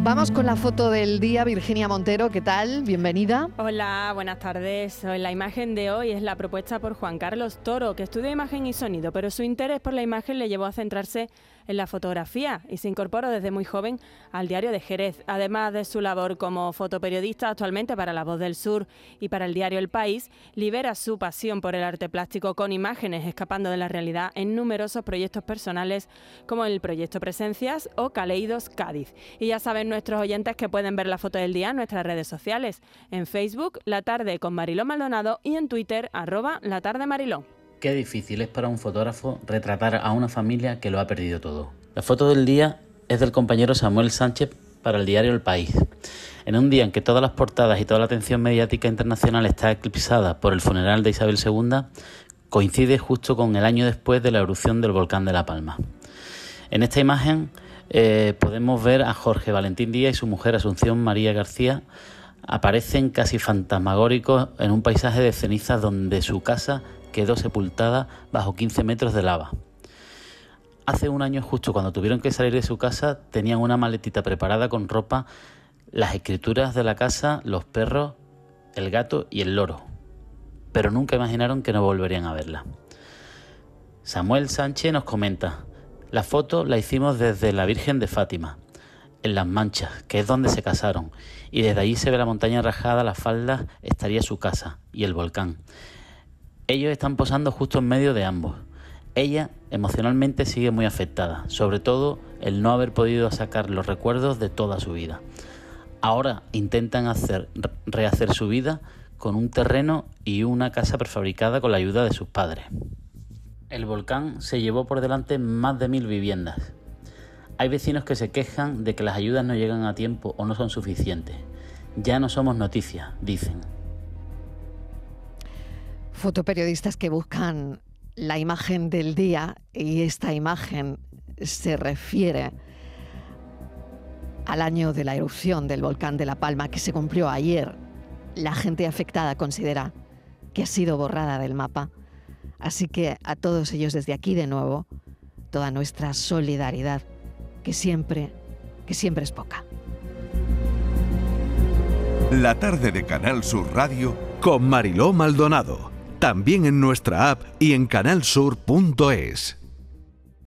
Vamos con la foto del día, Virginia Montero, ¿qué tal? Bienvenida. Hola, buenas tardes. La imagen de hoy es la propuesta por Juan Carlos Toro, que estudia imagen y sonido, pero su interés por la imagen le llevó a centrarse en la fotografía y se incorporó desde muy joven al diario de Jerez. Además de su labor como fotoperiodista actualmente para La Voz del Sur y para el diario El País, libera su pasión por el arte plástico con imágenes escapando de la realidad en numerosos proyectos personales como el proyecto Presencias o Caleidos Cádiz. Y ya saben nuestros oyentes que pueden ver la foto del día en nuestras redes sociales, en Facebook La Tarde con Mariló Maldonado y en Twitter arroba La Tarde Mariló. Qué difícil es para un fotógrafo retratar a una familia que lo ha perdido todo. La foto del día es del compañero Samuel Sánchez para el diario El País. En un día en que todas las portadas y toda la atención mediática internacional está eclipsada por el funeral de Isabel II, coincide justo con el año después de la erupción del volcán de La Palma. En esta imagen eh, podemos ver a Jorge Valentín Díaz y su mujer Asunción María García aparecen casi fantasmagóricos en un paisaje de cenizas donde su casa quedó sepultada bajo 15 metros de lava. Hace un año justo cuando tuvieron que salir de su casa tenían una maletita preparada con ropa, las escrituras de la casa, los perros, el gato y el loro. Pero nunca imaginaron que no volverían a verla. Samuel Sánchez nos comenta, la foto la hicimos desde la Virgen de Fátima, en Las Manchas, que es donde se casaron, y desde allí se ve la montaña rajada, las faldas estaría su casa y el volcán. Ellos están posando justo en medio de ambos. Ella emocionalmente sigue muy afectada, sobre todo el no haber podido sacar los recuerdos de toda su vida. Ahora intentan hacer, rehacer su vida con un terreno y una casa prefabricada con la ayuda de sus padres. El volcán se llevó por delante más de mil viviendas. Hay vecinos que se quejan de que las ayudas no llegan a tiempo o no son suficientes. Ya no somos noticias, dicen fotoperiodistas que buscan la imagen del día y esta imagen se refiere al año de la erupción del volcán de La Palma que se cumplió ayer. La gente afectada considera que ha sido borrada del mapa. Así que a todos ellos desde aquí de nuevo, toda nuestra solidaridad, que siempre, que siempre es poca. La tarde de Canal Sur Radio con Mariló Maldonado también en nuestra app y en canalsur.es.